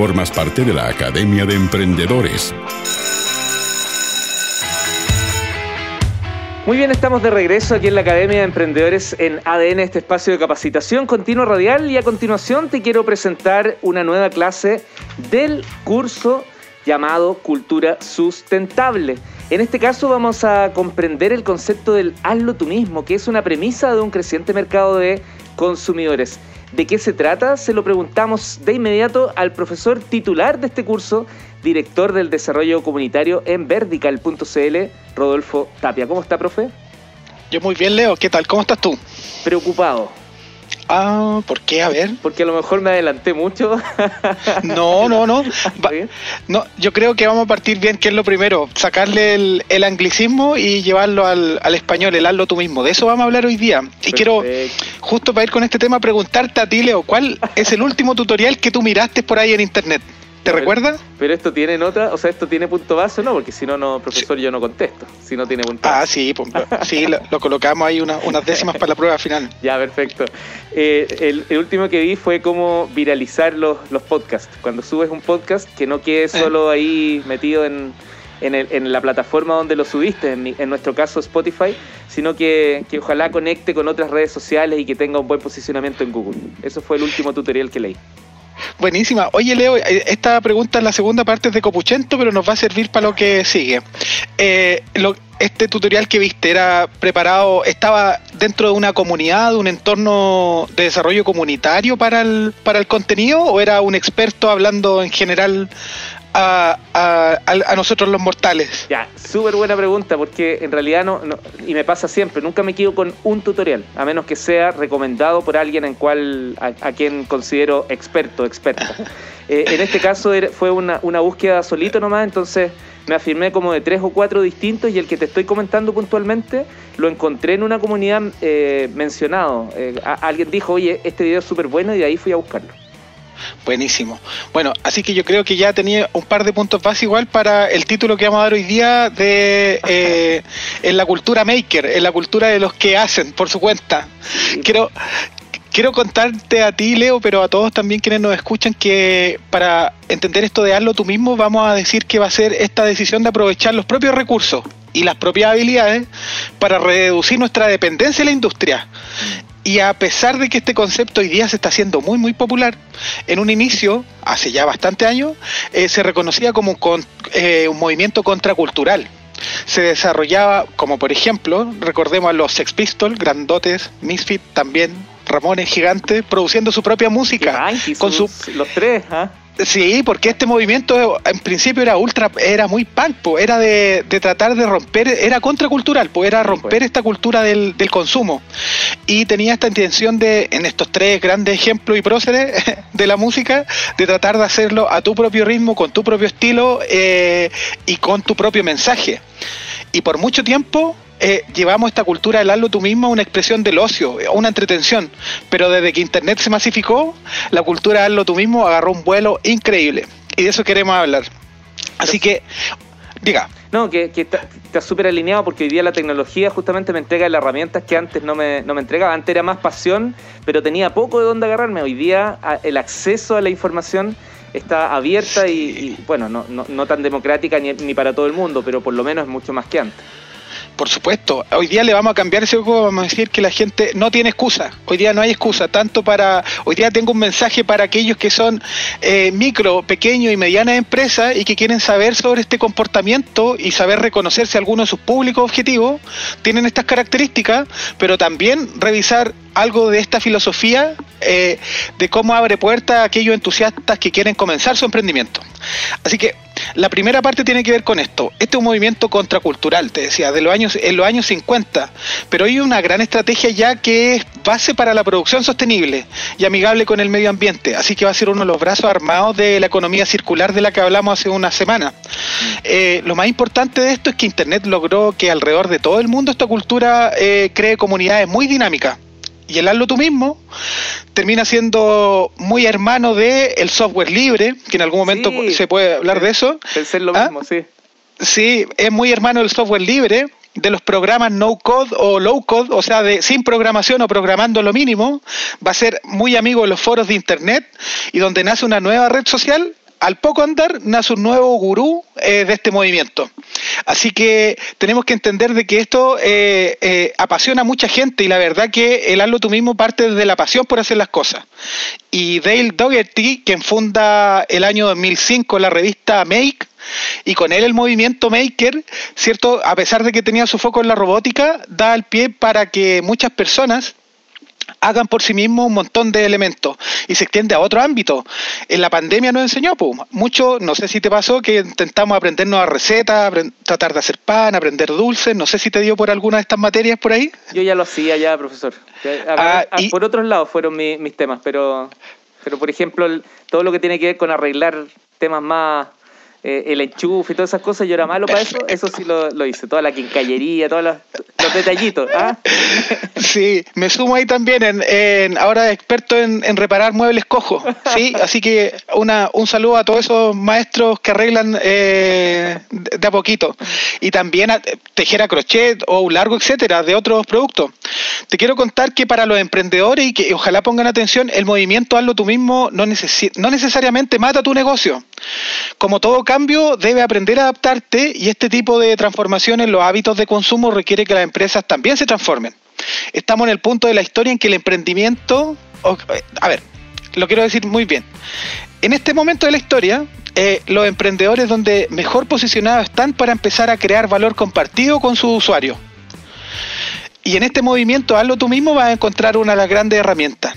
formas parte de la Academia de Emprendedores. Muy bien, estamos de regreso aquí en la Academia de Emprendedores en ADN, este espacio de capacitación continua radial y a continuación te quiero presentar una nueva clase del curso llamado Cultura Sustentable. En este caso vamos a comprender el concepto del hazlo tú mismo, que es una premisa de un creciente mercado de consumidores. ¿De qué se trata? Se lo preguntamos de inmediato al profesor titular de este curso, director del desarrollo comunitario en vertical.cl, Rodolfo Tapia. ¿Cómo está, profe? Yo muy bien, Leo. ¿Qué tal? ¿Cómo estás tú? Preocupado. Ah, ¿por qué? A ver. Porque a lo mejor me adelanté mucho. No, no, no. no, yo creo que vamos a partir bien, que es lo primero, sacarle el, anglicismo y llevarlo al, español, el hazlo tú mismo. De eso vamos a hablar hoy día. Y quiero, justo para ir con este tema, preguntarte a ti, Leo, ¿cuál es el último tutorial que tú miraste por ahí en internet? ¿Te recuerdas? Pero esto tiene nota, o sea, esto tiene punto base, ¿no? Porque si no, no, profesor, yo no contesto. Si no tiene punto Ah, sí, pues, sí, lo, colocamos ahí unas décimas para la prueba final. Ya, perfecto. Eh, el, último que vi fue cómo viralizar los, los podcasts. Cuando subes un podcast, que no quede eh. solo ahí metido en, en, la plataforma donde lo subiste, en, en nuestro caso Spotify, sino que, que, ojalá conecte con otras redes sociales y que tenga un buen posicionamiento en Google. Eso fue el último tutorial que leí. Buenísima. Oye, Leo, eh, esta pregunta en la segunda parte es de Copuchento, pero nos va a servir para lo que sigue. Eh, este tutorial que viste era preparado, estaba dentro de una comunidad, de un entorno de desarrollo comunitario para el, para el contenido, o era un experto hablando en general a, a, nosotros los mortales? Ya, súper buena pregunta, porque en realidad no, y me pasa siempre, nunca me quedo con un tutorial, a menos que sea recomendado por alguien en cual, a, quien considero experto, experta. Eh, en este caso fue una, una búsqueda solito nomás, entonces me afirmé como de tres o cuatro distintos y el que te estoy comentando puntualmente lo encontré en una comunidad eh, mencionado. Eh, alguien dijo, oye, este video es súper bueno y de ahí fui a buscarlo. Buenísimo. Bueno, así que yo creo que ya tenía un par de puntos básicos igual para el título que vamos a dar hoy día de eh, en la cultura maker, en la cultura de los que hacen por su cuenta. Quiero quiero contarte a ti, Leo, pero a todos también quienes nos escuchan que para entender esto de hazlo tú mismo, vamos a decir que va a ser esta decisión de aprovechar los propios recursos y las propias habilidades para reducir nuestra dependencia de la industria y a pesar de que este concepto hoy día se está haciendo muy, muy popular, en un inicio, hace ya bastante años, eh, se reconocía como un, eh, un movimiento contracultural. Se desarrollaba, como por ejemplo, recordemos a los Sex Pistols, grandotes, Misfit también, Ramones gigantes, produciendo su propia música. con su... Los tres, ¿ah? Sí, porque este movimiento en principio era ultra, era muy punk, era de, tratar de romper, era contracultural, pues era romper pues. esta cultura del, consumo. Y tenía esta intención de, en estos tres grandes ejemplos y próceres de la música, de tratar de hacerlo a tu propio ritmo, con tu propio estilo eh, y con tu propio mensaje. Y por mucho tiempo eh, llevamos esta cultura del hazlo tú mismo a una expresión del ocio, a una entretención. Pero desde que Internet se masificó, la cultura del hazlo tú mismo agarró un vuelo increíble. Y de eso queremos hablar. Así que, diga. No, que, está súper alineado porque hoy día la tecnología justamente me entrega las herramientas que antes no me, no me entregaba. Antes era más pasión, pero tenía poco de dónde agarrarme. Hoy día el acceso a la información está abierta y, bueno, no, no, no, tan democrática ni, ni para todo el mundo, pero por lo menos es mucho más que antes. Por supuesto, hoy día le vamos a cambiar ese juego, vamos a decir que la gente no tiene excusa, hoy día no hay excusa, tanto para, hoy día tengo un mensaje para aquellos que son eh, micro, pequeño y medianas empresas y que quieren saber sobre este comportamiento y saber reconocer si alguno de sus públicos objetivos tienen estas características, pero también revisar algo de esta filosofía eh, de cómo abre puertas a aquellos entusiastas que quieren comenzar su emprendimiento. Así que la primera parte tiene que ver con esto. Este es un movimiento contracultural, te decía, de los años, en los años 50, pero hay una gran estrategia ya que es base para la producción sostenible y amigable con el medio ambiente. Así que va a ser uno de los brazos armados de la economía circular de la que hablamos hace una semana. Eh, lo más importante de esto es que Internet logró que alrededor de todo el mundo esta cultura eh, cree comunidades muy dinámicas y el hazlo tú mismo termina siendo muy hermano de el software libre, que en algún momento se puede hablar de eso. Pensé lo ¿Ah? mismo, sí. Sí, es muy hermano del software libre, de los programas no code o low code, o sea, de sin programación o programando lo mínimo, va a ser muy amigo de los foros de internet y donde nace una nueva red social al poco andar nace un nuevo gurú eh, de este movimiento. Así que tenemos que entender de que esto eh, eh, apasiona a mucha gente y la verdad que el hazlo tú mismo parte desde la pasión por hacer las cosas. Y Dale Dougherty, quien funda el año 2005 la revista Make, y con él el movimiento Maker, ¿cierto? A pesar de que tenía su foco en la robótica, da el pie para que muchas personas hagan por sí mismos un montón de elementos y se extiende a otro ámbito. En la pandemia nos enseñó pues, mucho, no sé si te pasó, que intentamos aprender nuevas recetas, tratar de hacer pan, aprender dulces, no sé si te dio por alguna de estas materias por ahí. Yo ya lo hacía ya, profesor. Ah, ah, por otros lados fueron mis, temas, pero, pero por ejemplo, todo lo que tiene que ver con arreglar temas más eh, el enchufe y todas esas cosas, yo era malo para eso, eso sí lo, hice, toda la quincallería, todos los, detallitos. ¿ah? Sí, me sumo ahí también, en, ahora experto en, reparar muebles cojos, ¿sí? Así que una, un saludo a todos esos maestros que arreglan eh, de a poquito. Y también a tejer a crochet o un largo, etcétera, de otros productos. Te quiero contar que para los emprendedores y que ojalá pongan atención, el movimiento hazlo tú mismo no, no necesariamente mata tu negocio. Como todo cambio, debe aprender a adaptarte y este tipo de transformaciones en los hábitos de consumo requiere que las empresas también se transformen. Estamos en el punto de la historia en que el emprendimiento, a ver, lo quiero decir muy bien. En este momento de la historia, eh, los emprendedores donde mejor posicionados están para empezar a crear valor compartido con sus usuarios. Y en este movimiento, hazlo tú mismo, vas a encontrar una de las grandes herramientas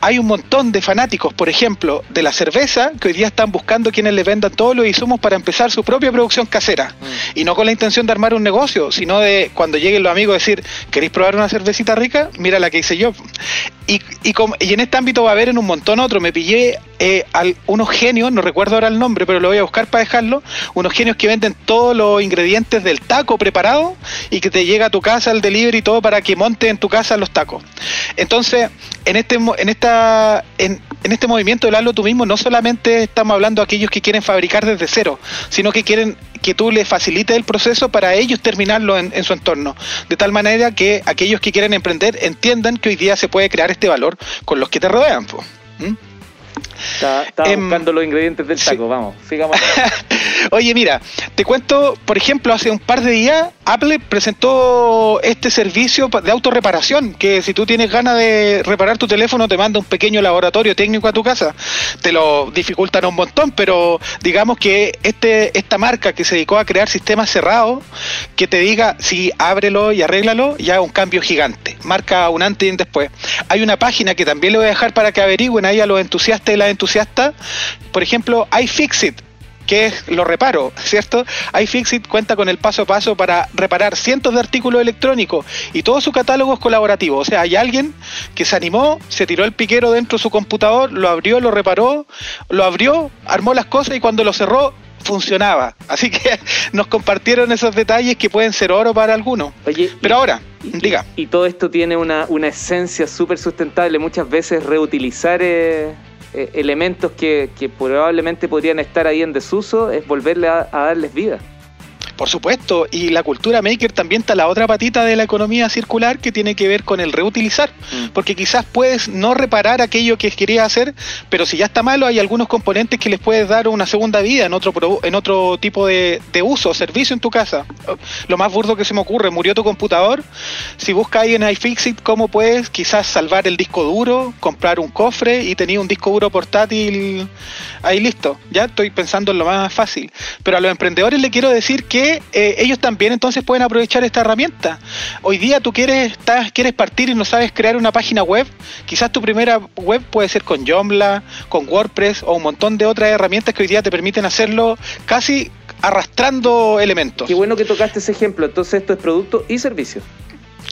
hay un montón de fanáticos, por ejemplo, de la cerveza, que hoy día están buscando quienes les vendan todos los insumos para empezar su propia producción casera. Mm. Y no con la intención de armar un negocio, sino de cuando lleguen los amigos decir, ¿queréis probar una cervecita rica? Mira la que hice yo. Y, y, en este ámbito va a haber en un montón otro. Me pillé eh, a unos genios, no recuerdo ahora el nombre, pero lo voy a buscar para dejarlo. Unos genios que venden todos los ingredientes del taco preparado y que te llega a tu casa el delivery y todo para que monte en tu casa los tacos. Entonces, en este, en esta, en, este movimiento del hazlo tú mismo, no solamente estamos hablando de aquellos que quieren fabricar desde cero, sino que quieren que tú les facilites el proceso para ellos terminarlo en, su entorno. De tal manera que aquellos que quieren emprender entiendan que hoy día se puede crear este valor con los que te rodean. Estaba, em, buscando los ingredientes del taco, vamos, sigamos. Oye, mira, te cuento, por ejemplo, hace un par de días Apple presentó este servicio de autorreparación, que si tú tienes ganas de reparar tu teléfono te manda un pequeño laboratorio técnico a tu casa. Te lo dificultan un montón, pero digamos que este esta marca que se dedicó a crear sistemas cerrados, que te diga si ábrelo y arréglalo, ya es un cambio gigante. Marca un antes y un después. Hay una página que también le voy a dejar para que averigüen ahí a los entusiastas y las entusiastas. Por ejemplo, iFixit que es lo reparo, ¿cierto? iFixit cuenta con el paso a paso para reparar cientos de artículos electrónicos y todo su catálogo es colaborativo. O sea, hay alguien que se animó, se tiró el piquero dentro de su computador, lo abrió, lo reparó, lo abrió, armó las cosas y cuando lo cerró funcionaba. Así que nos compartieron esos detalles que pueden ser oro para algunos. Oye, Pero ahora, diga. Y todo esto tiene una, una esencia súper sustentable. Muchas veces reutilizar eh, eh, elementos que, que, probablemente podrían estar ahí en desuso, es volverle a darles vida. Por supuesto, y la cultura maker también está la otra patita de la economía circular que tiene que ver con el reutilizar, mm. porque quizás puedes no reparar aquello que querías hacer, pero si ya está malo hay algunos componentes que les puedes dar una segunda vida en otro en otro tipo de, de uso, servicio en tu casa. Lo más burdo que se me ocurre, murió tu computador, si buscas ahí en iFixit cómo puedes quizás salvar el disco duro, comprar un cofre y tener un disco duro portátil ahí listo. Ya estoy pensando en lo más fácil. Pero a los emprendedores le quiero decir que eh, ellos también entonces pueden aprovechar esta herramienta. Hoy día tú quieres, estás, quieres partir y no sabes crear una página web, quizás tu primera web puede ser con Joomla, con WordPress o un montón de otras herramientas que hoy día te permiten hacerlo casi arrastrando elementos. Qué bueno que tocaste ese ejemplo, entonces esto es producto y servicio.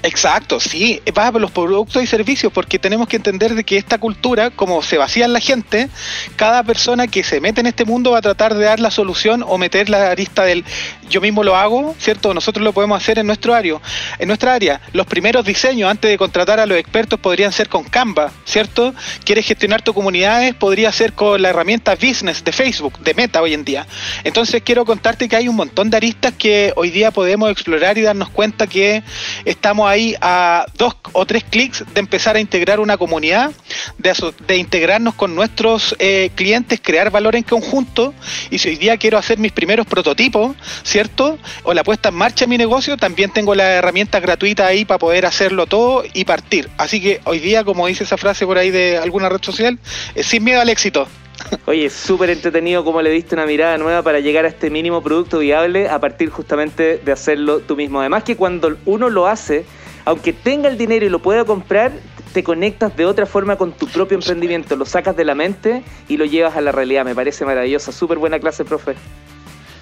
Exacto, sí, va por los productos y servicios, porque tenemos que entender de que esta cultura, como se vacía en la gente, cada persona que se mete en este mundo va a tratar de dar la solución o meter la arista del yo mismo lo hago, ¿cierto? Nosotros lo podemos hacer en nuestro área. En nuestra área, los primeros diseños antes de contratar a los expertos podrían ser con Canva, ¿cierto? Quieres gestionar tus comunidades, podría ser con la herramienta Business de Facebook, de Meta hoy en día. Entonces quiero contarte que hay un montón de aristas que hoy día podemos explorar y darnos cuenta que estamos ahí a dos o tres clics de empezar a integrar una comunidad, de, de integrarnos con nuestros eh, clientes, crear valor en conjunto. Y si hoy día quiero hacer mis primeros prototipos, ¿cierto? O la puesta en marcha de mi negocio, también tengo la herramienta gratuita ahí para poder hacerlo todo y partir. Así que hoy día, como dice esa frase por ahí de alguna red social, es sin miedo al éxito. Oye, súper entretenido cómo le diste una mirada nueva para llegar a este mínimo producto viable a partir justamente de hacerlo tú mismo. Además que cuando uno lo hace, aunque tenga el dinero y lo pueda comprar, te conectas de otra forma con tu propio emprendimiento, lo sacas de la mente y lo llevas a la realidad. Me parece maravillosa, súper buena clase, profe.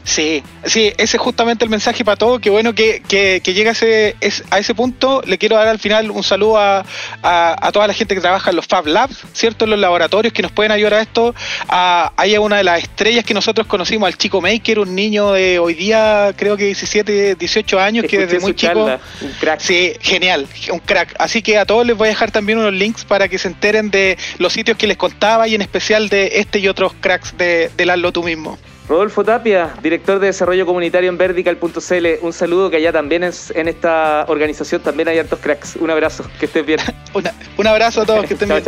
Sí, sí, ese es justamente el mensaje para todos. Qué bueno que, que, llega a ese, a ese punto. Le quiero dar al final un saludo a, a, toda la gente que trabaja en los Fab Labs, ¿cierto? En los laboratorios que nos pueden ayudar a esto. A, hay una de las estrellas que nosotros conocimos, al chico Maker, un niño de hoy día, creo que 17, 18 años, que desde muy chico. un crack. Sí, genial, un crack. Así que a todos les voy a dejar también unos links para que se enteren de los sitios que les contaba y en especial de este y otros cracks de, del Hazlo tú mismo. Rodolfo Tapia, director de desarrollo comunitario en vertical.cl, un saludo que allá también es, en esta organización también hay hartos cracks. Un abrazo, que estés bien. un abrazo a todos, que estén bien.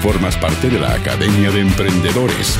Formas parte de la Academia de Emprendedores